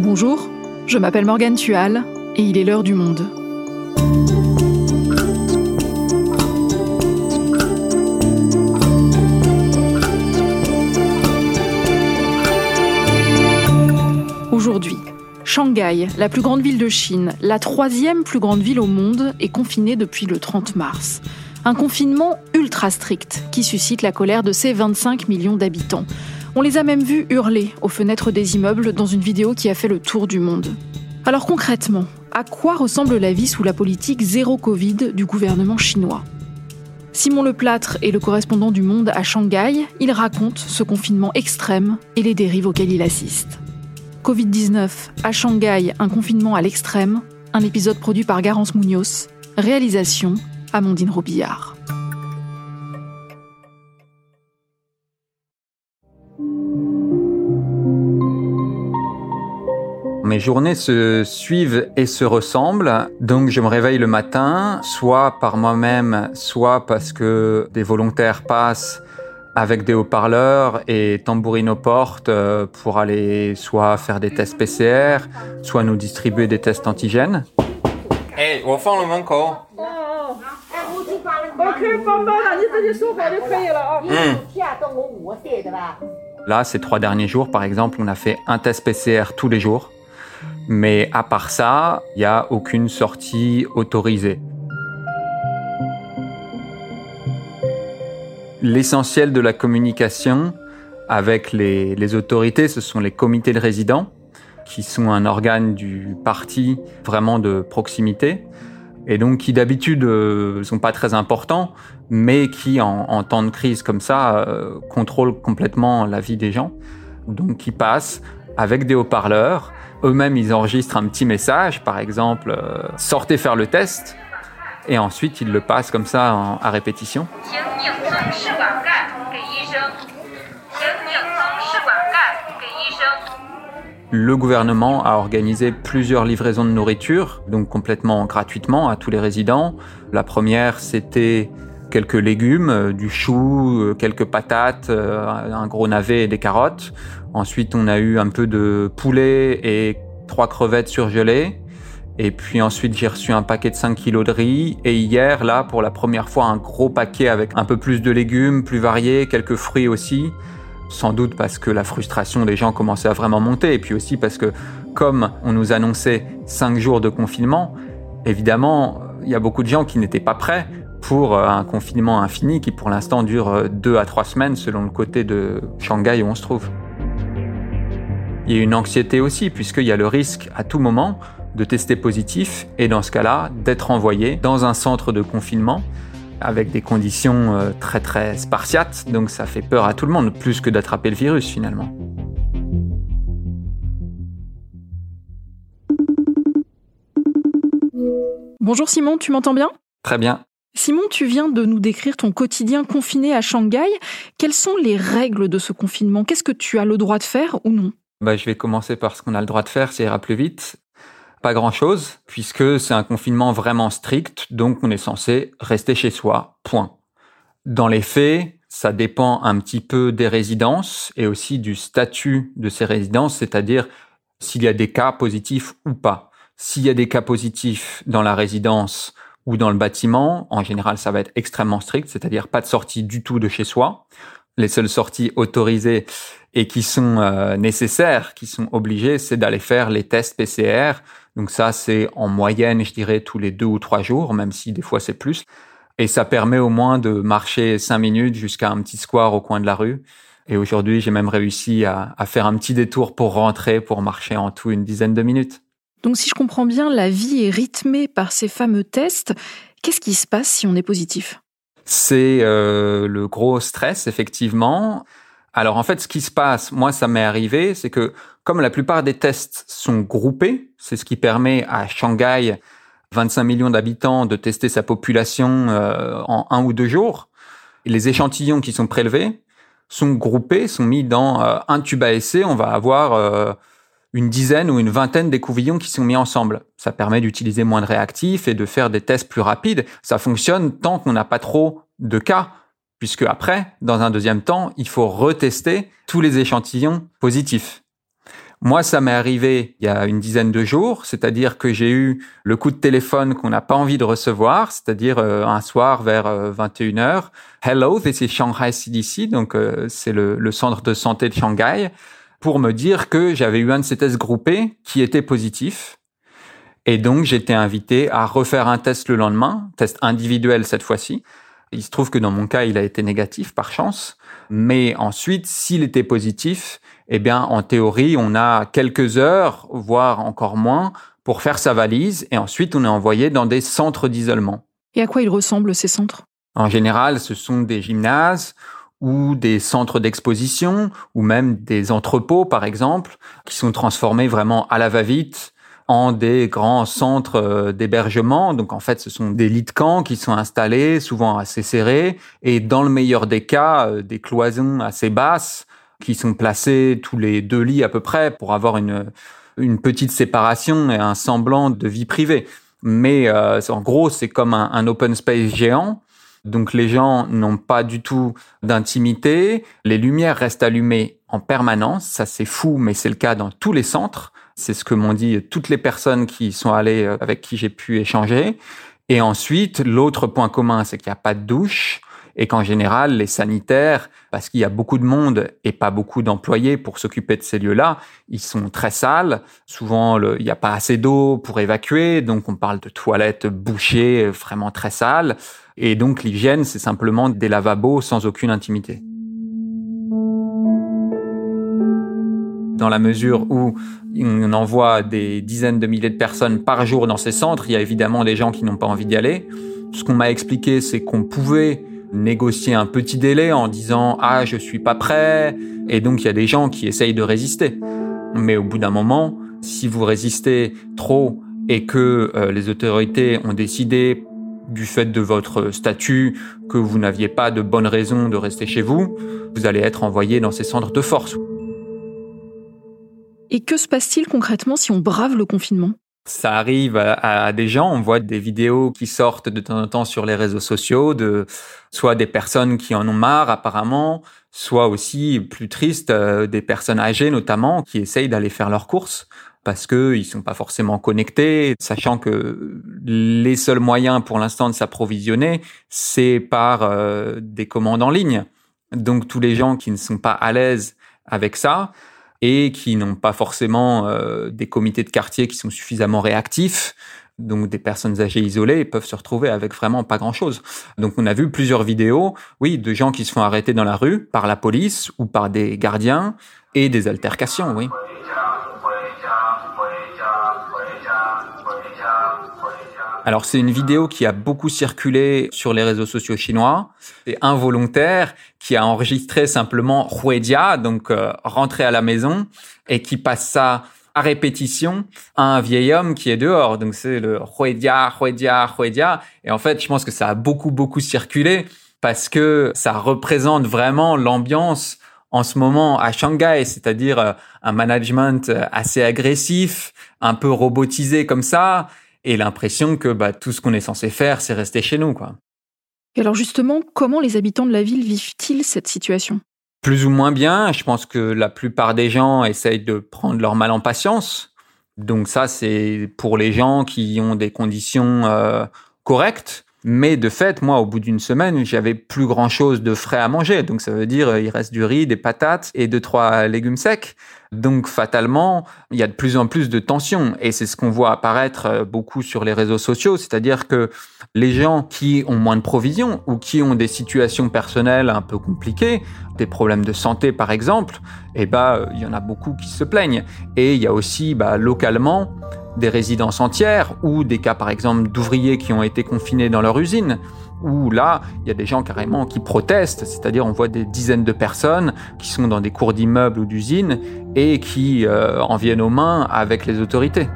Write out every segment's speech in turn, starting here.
Bonjour, je m'appelle Morgane Tual et il est l'heure du monde. Aujourd'hui, Shanghai, la plus grande ville de Chine, la troisième plus grande ville au monde, est confinée depuis le 30 mars. Un confinement ultra strict qui suscite la colère de ses 25 millions d'habitants. On les a même vus hurler aux fenêtres des immeubles dans une vidéo qui a fait le tour du monde. Alors concrètement, à quoi ressemble la vie sous la politique zéro Covid du gouvernement chinois? Simon Leplâtre est le correspondant du Monde à Shanghai. Il raconte ce confinement extrême et les dérives auxquelles il assiste. Covid-19 à Shanghai, un confinement à l'extrême, un épisode produit par Garance Munoz, réalisation Amandine Robillard. Mes journées se suivent et se ressemblent, donc je me réveille le matin, soit par moi-même, soit parce que des volontaires passent avec des haut-parleurs et tambourinent aux portes euh, pour aller soit faire des tests PCR, soit nous distribuer des tests antigènes. Eh, Là, ces trois derniers jours, par exemple, on a fait un test PCR tous les jours. Mais à part ça, il n'y a aucune sortie autorisée. L'essentiel de la communication avec les, autorités, ce sont les comités de résidents, qui sont un organe du parti vraiment de proximité, et donc qui d'habitude ne euh, sont pas très importants, mais qui en, en temps de crise comme ça euh, contrôlent complètement la vie des gens. Donc qui passent avec des haut-parleurs eux-mêmes, ils enregistrent un petit message, par exemple, euh, sortez faire le test, et ensuite ils le passent comme ça à répétition. Le gouvernement a organisé plusieurs livraisons de nourriture, donc complètement gratuitement à tous les résidents. La première, c'était quelques légumes, euh, du chou, euh, quelques patates, un gros navet et des carottes. Ensuite, on a eu un peu de poulet et trois crevettes surgelées. Et puis ensuite, j'ai reçu un paquet de 5 kilos de riz. Et hier, là, pour la première fois, un gros paquet avec un peu plus de légumes, plus variés, quelques fruits aussi. Sans doute parce que la frustration des gens commençait à vraiment monter. Et puis aussi parce que, comme on nous annonçait 5 jours de confinement, évidemment, il y a beaucoup de gens qui n'étaient pas prêts pour euh, un confinement infini qui, pour l'instant, dure 2 à 3 semaines selon le côté de Shanghai où on se trouve. Il y a une anxiété aussi, puisqu'il y a le risque à tout moment de tester positif et dans ce cas-là, d'être envoyé dans un centre de confinement avec des conditions euh, très très spartiates, donc ça fait peur à tout le monde, plus que d'attraper le virus finalement. Bonjour Simon, tu m'entends bien? Très bien. Simon, tu viens de nous décrire ton quotidien confiné à Shanghai. Quelles sont les règles de ce confinement? Qu'est-ce que tu as le droit de faire ou non? Bah, je vais commencer par ce qu'on a le droit de faire, ça ira plus vite. Pas grand-chose, puisque c'est un confinement vraiment strict, donc on est censé rester chez soi, point. Dans les faits, ça dépend un petit peu des résidences et aussi du statut de ces résidences, c'est-à-dire s'il y a des cas positifs ou pas. S'il y a des cas positifs dans la résidence ou dans le bâtiment, en général, ça va être extrêmement strict, c'est-à-dire pas de sortie du tout de chez soi. Les seules sorties autorisées, et qui sont euh, nécessaires, qui sont obligés, c'est d'aller faire les tests PCR. Donc ça, c'est en moyenne, je dirais, tous les deux ou trois jours, même si des fois c'est plus. Et ça permet au moins de marcher cinq minutes jusqu'à un petit square au coin de la rue. Et aujourd'hui, j'ai même réussi à faire un petit détour pour rentrer, pour marcher en tout une dizaine de minutes. Donc si je comprends bien, la vie est rythmée par ces fameux tests. Qu'est-ce qui se passe si on est positif? C'est euh, le gros stress, effectivement. Alors en fait, ce qui se passe, moi ça m'est arrivé, c'est que comme la plupart des tests sont groupés, c'est ce qui permet à Shanghai, 25 millions d'habitants, de tester sa population euh, en un ou deux jours. les échantillons qui sont prélevés sont groupés, sont mis dans euh, un tube à essai. On va avoir euh, une dizaine ou une vingtaine d'écouvillons qui sont mis ensemble. Ça permet d'utiliser moins de réactifs et de faire des tests plus rapides. Ça fonctionne tant qu'on n'a pas trop de cas puisque après, dans un deuxième temps, il faut retester tous les échantillons positifs. Moi, ça m'est arrivé il y a une dizaine de jours, c'est-à-dire que j'ai eu le coup de téléphone qu'on n'a pas envie de recevoir, c'est-à-dire euh, un soir vers 21h. Euh, Hello, this is Shanghai CDC, donc euh, c'est le, le, centre de santé de Shanghai, pour me dire que j'avais eu un de ces tests groupés qui était positif. Et donc, j'étais invité à refaire un test le lendemain, test individuel cette fois-ci. Il se trouve que dans mon cas, il a été négatif par chance. Mais ensuite, s'il était positif, eh bien, en théorie, on a quelques heures, voire encore moins, pour faire sa valise et ensuite on est envoyé dans des centres d'isolement. Et à quoi ils ressemblent ces centres? En général, ce sont des gymnases ou des centres d'exposition ou même des entrepôts, par exemple, qui sont transformés vraiment à la va-vite en des grands centres euh, d'hébergement. Donc en fait, ce sont des lits de camp qui sont installés, souvent assez serrés, et dans le meilleur des cas, euh, des cloisons assez basses qui sont placées tous les deux lits à peu près pour avoir une, une petite séparation et un semblant de vie privée. Mais euh, en gros, c'est comme un, un open space géant. Donc les gens n'ont pas du tout d'intimité, les lumières restent allumées en permanence, ça c'est fou, mais c'est le cas dans tous les centres. C'est ce que m'ont dit toutes les personnes qui sont allées euh, avec qui j'ai pu échanger. Et ensuite, l'autre point commun, c'est qu'il n'y a pas de douche et qu'en général, les sanitaires, parce qu'il y a beaucoup de monde et pas beaucoup d'employés pour s'occuper de ces lieux-là, ils sont très sales. Souvent, il n'y a pas assez d'eau pour évacuer, donc on parle de toilettes bouchées, vraiment très sales. Et donc l'hygiène, c'est simplement des lavabos sans aucune intimité. dans la mesure où on envoie des dizaines de milliers de personnes par jour dans ces centres, il y a évidemment des gens qui n'ont pas envie d'y aller. Ce qu'on m'a expliqué, c'est qu'on pouvait négocier un petit délai en disant ah je suis pas prêt et donc il y a des gens qui essayent de résister. Mais au bout d'un moment, si vous résistez trop et que euh, les autorités ont décidé du fait de votre statut que vous n'aviez pas de bonnes raisons de rester chez vous, vous allez être envoyé dans ces centres de force. Et que se passe-t-il concrètement si on brave le confinement? Ça arrive à, des gens, on voit des vidéos qui sortent de temps en temps sur les réseaux sociaux, de soit des personnes qui en ont marre apparemment, soit aussi plus triste euh, des personnes âgées notamment qui essayent d'aller faire leurs courses parce que ils sont pas forcément connectés, sachant que les seuls moyens pour l'instant de s'approvisionner, c'est par euh, des commandes en ligne. Donc tous les gens qui ne sont pas à l'aise avec ça, et qui n'ont pas forcément euh, des comités de quartier qui sont suffisamment réactifs. Donc des personnes âgées isolées peuvent se retrouver avec vraiment pas grand-chose. Donc on a vu plusieurs vidéos, oui, de gens qui se font arrêter dans la rue par la police ou par des gardiens et des altercations, oui. Alors c'est une vidéo qui a beaucoup circulé sur les réseaux sociaux chinois. C'est un volontaire qui a enregistré simplement Huedia, donc euh, rentrer à la maison, et qui passe ça à répétition à un vieil homme qui est dehors. Donc c'est le Huedia, Huedia, Huedia. Et en fait, je pense que ça a beaucoup, beaucoup circulé parce que ça représente vraiment l'ambiance en ce moment à Shanghai, c'est-à-dire euh, un management euh, assez agressif, un peu robotisé comme ça, et l'impression que bah, tout ce qu'on est censé faire, c'est rester chez nous. Quoi. Et alors justement, comment les habitants de la ville vivent-ils cette situation? Plus ou moins bien. Je pense que la plupart des gens essayent de prendre leur mal en patience. Donc ça, c'est pour les gens qui ont des conditions euh, correctes. Mais de fait, moi, au bout d'une semaine, j'avais plus grand chose de frais à manger. Donc, ça veut dire, il reste du riz, des patates et deux, trois légumes secs. Donc fatalement, il y a de plus en plus de tensions. Et c'est ce qu'on voit apparaître euh, beaucoup sur les réseaux sociaux, c'est-à-dire que les gens qui ont moins de provisions ou qui ont des situations personnelles un peu compliquées, des problèmes de santé par exemple, eh ben il y en a beaucoup qui se plaignent. Et il y a aussi bah, localement des résidences entières ou des cas par exemple d'ouvriers qui ont été confinés dans leur usine où là, il y a des gens carrément qui protestent, c'est-à-dire on voit des dizaines de personnes qui sont dans des cours d'immeubles ou d'usines et qui euh, en viennent aux mains avec les autorités.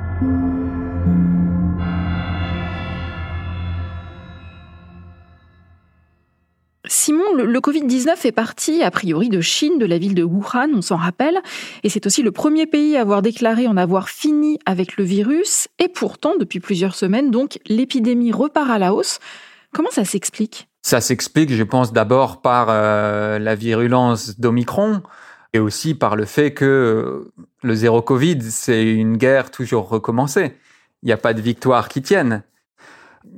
Simon, le, Covid-19 est parti a priori de Chine, de la ville de Wuhan, on s'en rappelle, et c'est aussi le premier pays à avoir déclaré en avoir fini avec le virus, et pourtant, depuis plusieurs semaines, donc, l'épidémie repart à la hausse. Comment ça s'explique? Ça s'explique, je pense, d'abord par euh, la virulence d'Omicron. et aussi par le fait que le zéro Covid, c'est une guerre toujours recommencée. Il n'y a pas de victoire qui tienne.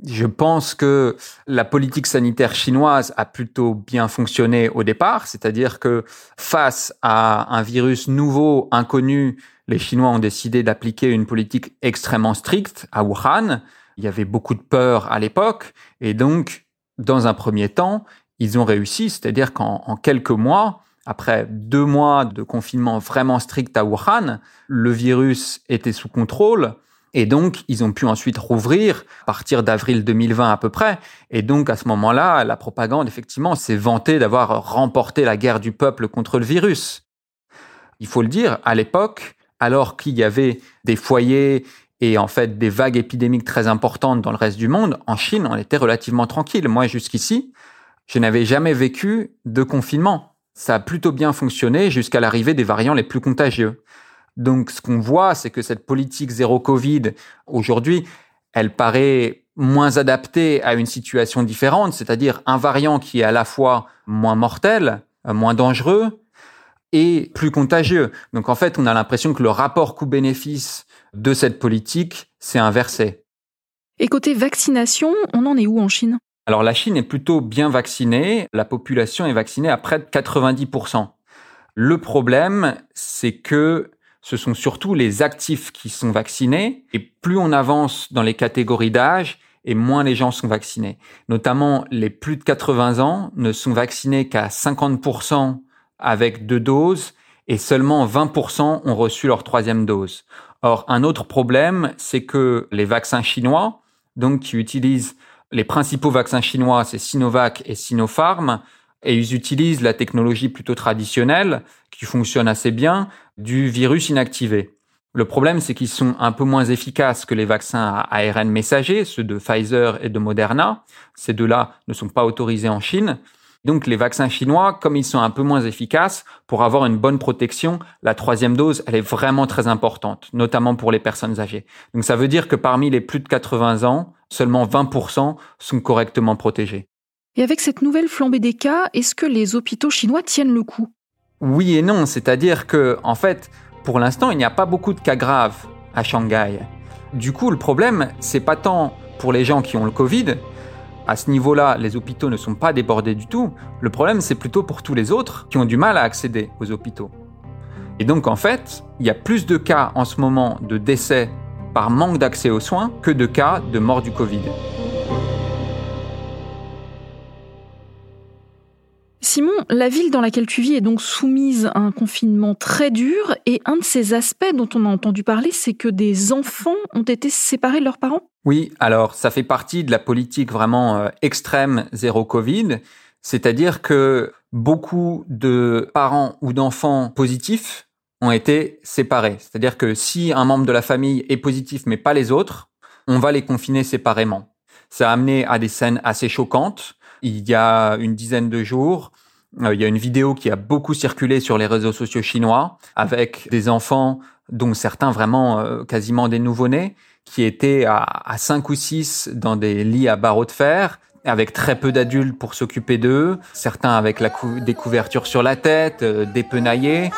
Je pense que la politique sanitaire chinoise a plutôt bien fonctionné au départ, c'est-à-dire que face à un virus nouveau, inconnu, les Chinois ont décidé d'appliquer une politique extrêmement stricte à Wuhan. Il y avait beaucoup de peur à l'époque et donc, dans un premier temps, ils ont réussi, c'est-à-dire qu'en quelques mois, après deux mois de confinement vraiment strict à Wuhan, le virus était sous contrôle. Et donc, ils ont pu ensuite rouvrir à partir d'avril 2020 à peu près. Et donc, à ce moment-là, la propagande, effectivement, s'est vantée d'avoir remporté la guerre du peuple contre le virus. Il faut le dire, à l'époque, alors qu'il y avait des foyers et en fait des vagues épidémiques très importantes dans le reste du monde, en Chine, on était relativement tranquille. Moi, jusqu'ici, je n'avais jamais vécu de confinement ça a plutôt bien fonctionné jusqu'à l'arrivée des variants les plus contagieux. Donc ce qu'on voit, c'est que cette politique zéro Covid, aujourd'hui, elle paraît moins adaptée à une situation différente, c'est-à-dire un variant qui est à la fois moins mortel, moins dangereux et plus contagieux. Donc en fait, on a l'impression que le rapport coût-bénéfice de cette politique s'est inversé. Et côté vaccination, on en est où en Chine? Alors la Chine est plutôt bien vaccinée, la population est vaccinée à près de 90%. Le problème, c'est que ce sont surtout les actifs qui sont vaccinés, et plus on avance dans les catégories d'âge, et moins les gens sont vaccinés. Notamment, les plus de 80 ans ne sont vaccinés qu'à 50% avec deux doses, et seulement 20% ont reçu leur troisième dose. Or, un autre problème, c'est que les vaccins chinois, donc qui utilisent les principaux vaccins chinois, c'est Sinovac et Sinopharm, et ils utilisent la technologie plutôt traditionnelle, qui fonctionne assez bien, du virus inactivé. Le problème, c'est qu'ils sont un peu moins efficaces que les vaccins à ARN messager, ceux de Pfizer et de Moderna. Ces deux-là ne sont pas autorisés en Chine. Donc les vaccins chinois, comme ils sont un peu moins efficaces, pour avoir une bonne protection, la troisième dose, elle est vraiment très importante, notamment pour les personnes âgées. Donc ça veut dire que parmi les plus de 80 ans, seulement 20% sont correctement protégés. Et avec cette nouvelle flambée des cas, est-ce que les hôpitaux chinois tiennent le coup? Oui et non, c'est-à-dire que en fait, pour l'instant, il n'y a pas beaucoup de cas graves à Shanghai. Du coup, le problème, c'est pas tant pour les gens qui ont le Covid, à ce niveau-là, les hôpitaux ne sont pas débordés du tout. Le problème, c'est plutôt pour tous les autres qui ont du mal à accéder aux hôpitaux. Et donc, en fait, il y a plus de cas en ce moment de décès par manque d'accès aux soins que de cas de mort du Covid. Simon, la ville dans laquelle tu vis est donc soumise à un confinement très dur et un de ces aspects dont on a entendu parler, c'est que des enfants ont été séparés de leurs parents? Oui, alors ça fait partie de la politique vraiment euh, extrême zéro Covid, c'est-à-dire que beaucoup de parents ou d'enfants positifs ont été séparés. C'est-à-dire que si un membre de la famille est positif mais pas les autres, on va les confiner séparément. Ça a amené à des scènes assez choquantes. Il y a une dizaine de jours, il y a une vidéo qui a beaucoup circulé sur les réseaux sociaux chinois avec des enfants dont certains vraiment euh, quasiment des nouveau-nés qui étaient à, à 5 ou 6 dans des lits à barreaux de fer avec très peu d'adultes pour s'occuper d'eux, certains avec des couvertures sur la tête, euh, dépenaillés.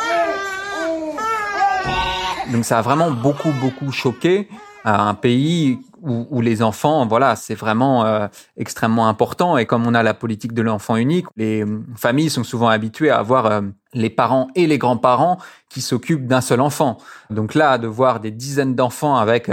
Donc ça a vraiment beaucoup, beaucoup choqué un pays où, les enfants, voilà, c'est vraiment euh, extrêmement important. Et comme on a la politique de l'enfant unique, les euh, familles sont souvent habituées à avoir euh, les parents et les grands-parents qui s'occupent d'un seul enfant. Donc là, de voir des dizaines d'enfants avec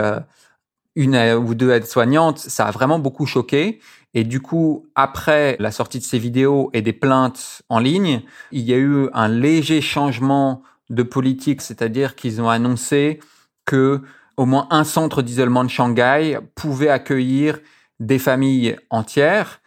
une ou deux aides-soignantes, ça a vraiment beaucoup choqué. Et du coup, après la sortie de ces vidéos et des plaintes en ligne, il y a eu un léger changement de politique, c'est-à-dire qu'ils ont annoncé que au moins un centre d'isolement de Shanghai pouvait accueillir des familles entières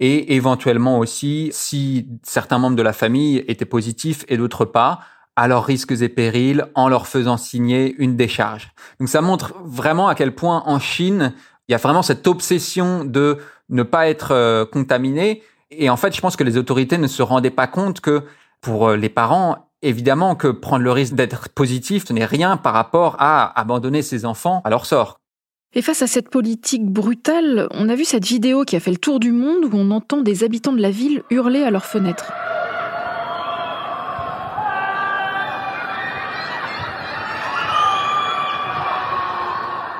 et éventuellement aussi, si certains membres de la famille étaient positifs et d'autres pas, à leurs risques et périls en leur faisant signer une décharge. Donc ça montre vraiment à quel point en Chine, il y a vraiment cette obsession de ne pas être euh, contaminé. Et en fait, je pense que les autorités ne se rendaient pas compte que pour euh, les parents, Évidemment que prendre le risque d'être positif, ce n'est rien par rapport à abandonner ses enfants à leur sort. Et face à cette politique brutale, on a vu cette vidéo qui a fait le tour du monde où on entend des habitants de la ville hurler à leurs fenêtres.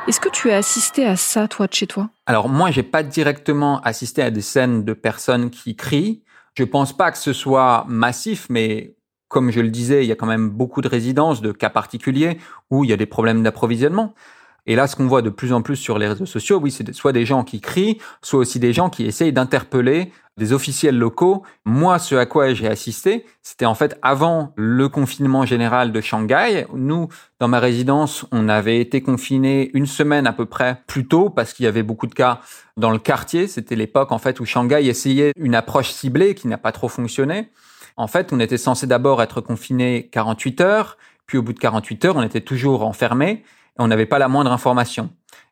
Est-ce que tu as assisté à ça, toi, de chez toi? Alors moi, j'ai pas directement assisté à des scènes de personnes qui crient. Je ne pense pas que ce soit massif, mais comme je le disais, il y a quand même beaucoup de résidences, de cas particuliers où il y a des problèmes d'approvisionnement. Et là, ce qu'on voit de plus en plus sur les réseaux sociaux, oui, c'est soit des gens qui crient, soit aussi des gens qui essayent d'interpeller des officiels locaux. Moi, ce à quoi j'ai assisté, c'était en fait avant le confinement général de Shanghai. Nous, dans ma résidence, on avait été confinés une semaine à peu près plus tôt parce qu'il y avait beaucoup de cas dans le quartier. C'était l'époque en fait où Shanghai essayait une approche ciblée qui n'a pas trop fonctionné. En fait, on était censé d'abord être confiné 48 heures, puis au bout de 48 heures, on était toujours enfermé et on n'avait pas la moindre information.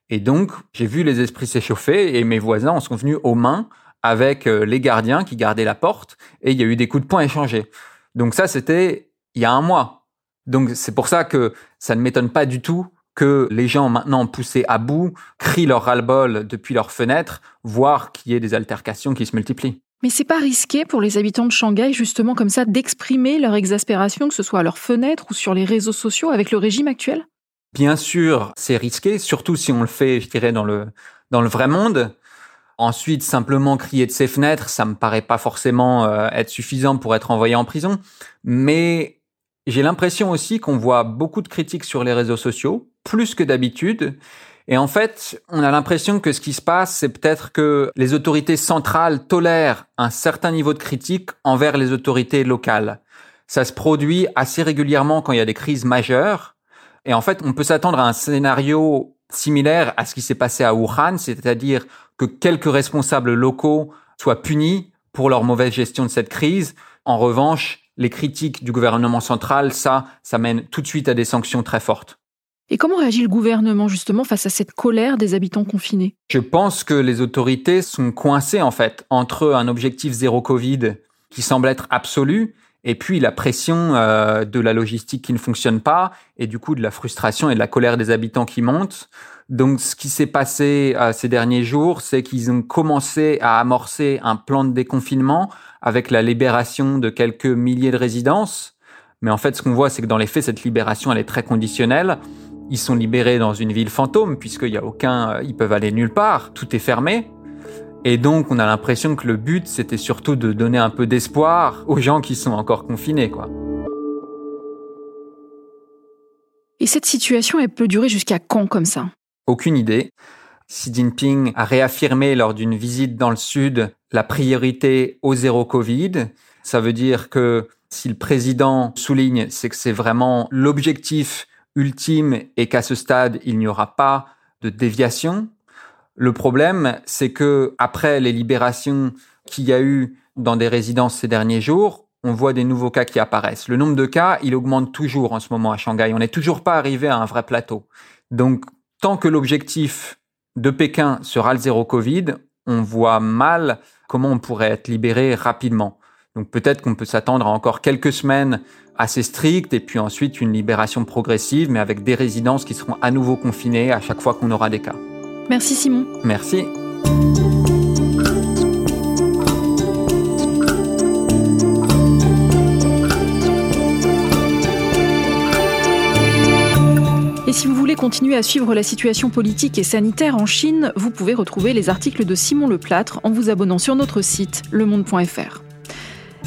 Et donc, j'ai vu les esprits s'échauffer et mes voisins en sont venus aux mains avec euh, les gardiens qui gardaient la porte et il y a eu des coups de poing échangés. Donc ça, c'était il y a un mois. Donc c'est pour ça que ça ne m'étonne pas du tout que les gens maintenant poussés à bout crient leur ras-le-bol depuis leurs fenêtres, voire qu'il y ait des altercations qui se multiplient. Mais c'est pas risqué pour les habitants de Shanghai, justement, comme ça, d'exprimer leur exaspération, que ce soit à leurs fenêtres ou sur les réseaux sociaux avec le régime actuel? Bien sûr, c'est risqué, surtout si on le fait, je dirais, dans le, dans le vrai monde. Ensuite, simplement crier de ses fenêtres, ça me paraît pas forcément euh, être suffisant pour être envoyé en prison. Mais j'ai l'impression aussi qu'on voit beaucoup de critiques sur les réseaux sociaux, plus que d'habitude, et en fait, on a l'impression que ce qui se passe, c'est peut-être que les autorités centrales tolèrent un certain niveau de critique envers les autorités locales. Ça se produit assez régulièrement quand il y a des crises majeures. Et en fait, on peut s'attendre à un scénario similaire à ce qui s'est passé à Wuhan, c'est-à-dire que quelques responsables locaux soient punis pour leur mauvaise gestion de cette crise. En revanche, les critiques du gouvernement central, ça, ça mène tout de suite à des sanctions très fortes. Et comment réagit le gouvernement justement face à cette colère des habitants confinés? Je pense que les autorités sont coincées en fait entre un objectif zéro Covid qui semble être absolu et puis la pression euh, de la logistique qui ne fonctionne pas et du coup de la frustration et de la colère des habitants qui montent. Donc ce qui s'est passé euh, ces derniers jours, c'est qu'ils ont commencé à amorcer un plan de déconfinement avec la libération de quelques milliers de résidences. Mais en fait, ce qu'on voit, c'est que dans les faits, cette libération, elle est très conditionnelle. Ils sont libérés dans une ville fantôme puisqu'il y a aucun, euh, ils peuvent aller nulle part, tout est fermé. Et donc, on a l'impression que le but, c'était surtout de donner un peu d'espoir aux gens qui sont encore confinés, quoi. Et cette situation, elle peut durer jusqu'à quand comme ça? Aucune idée. Xi Jinping a réaffirmé lors d'une visite dans le sud la priorité au zéro Covid. Ça veut dire que si le président souligne, c'est que c'est vraiment l'objectif ultime et qu'à ce stade, il n'y aura pas de déviation. Le problème, c'est que après les libérations qu'il y a eu dans des résidences ces derniers jours, on voit des nouveaux cas qui apparaissent. Le nombre de cas, il augmente toujours en ce moment à Shanghai. On n'est toujours pas arrivé à un vrai plateau. Donc, tant que l'objectif de Pékin sera le zéro Covid, on voit mal comment on pourrait être libéré rapidement. Donc peut-être qu'on peut s'attendre à encore quelques semaines assez strictes et puis ensuite une libération progressive, mais avec des résidences qui seront à nouveau confinées à chaque fois qu'on aura des cas. Merci Simon. Merci. Et si vous voulez continuer à suivre la situation politique et sanitaire en Chine, vous pouvez retrouver les articles de Simon Leplâtre en vous abonnant sur notre site lemonde.fr.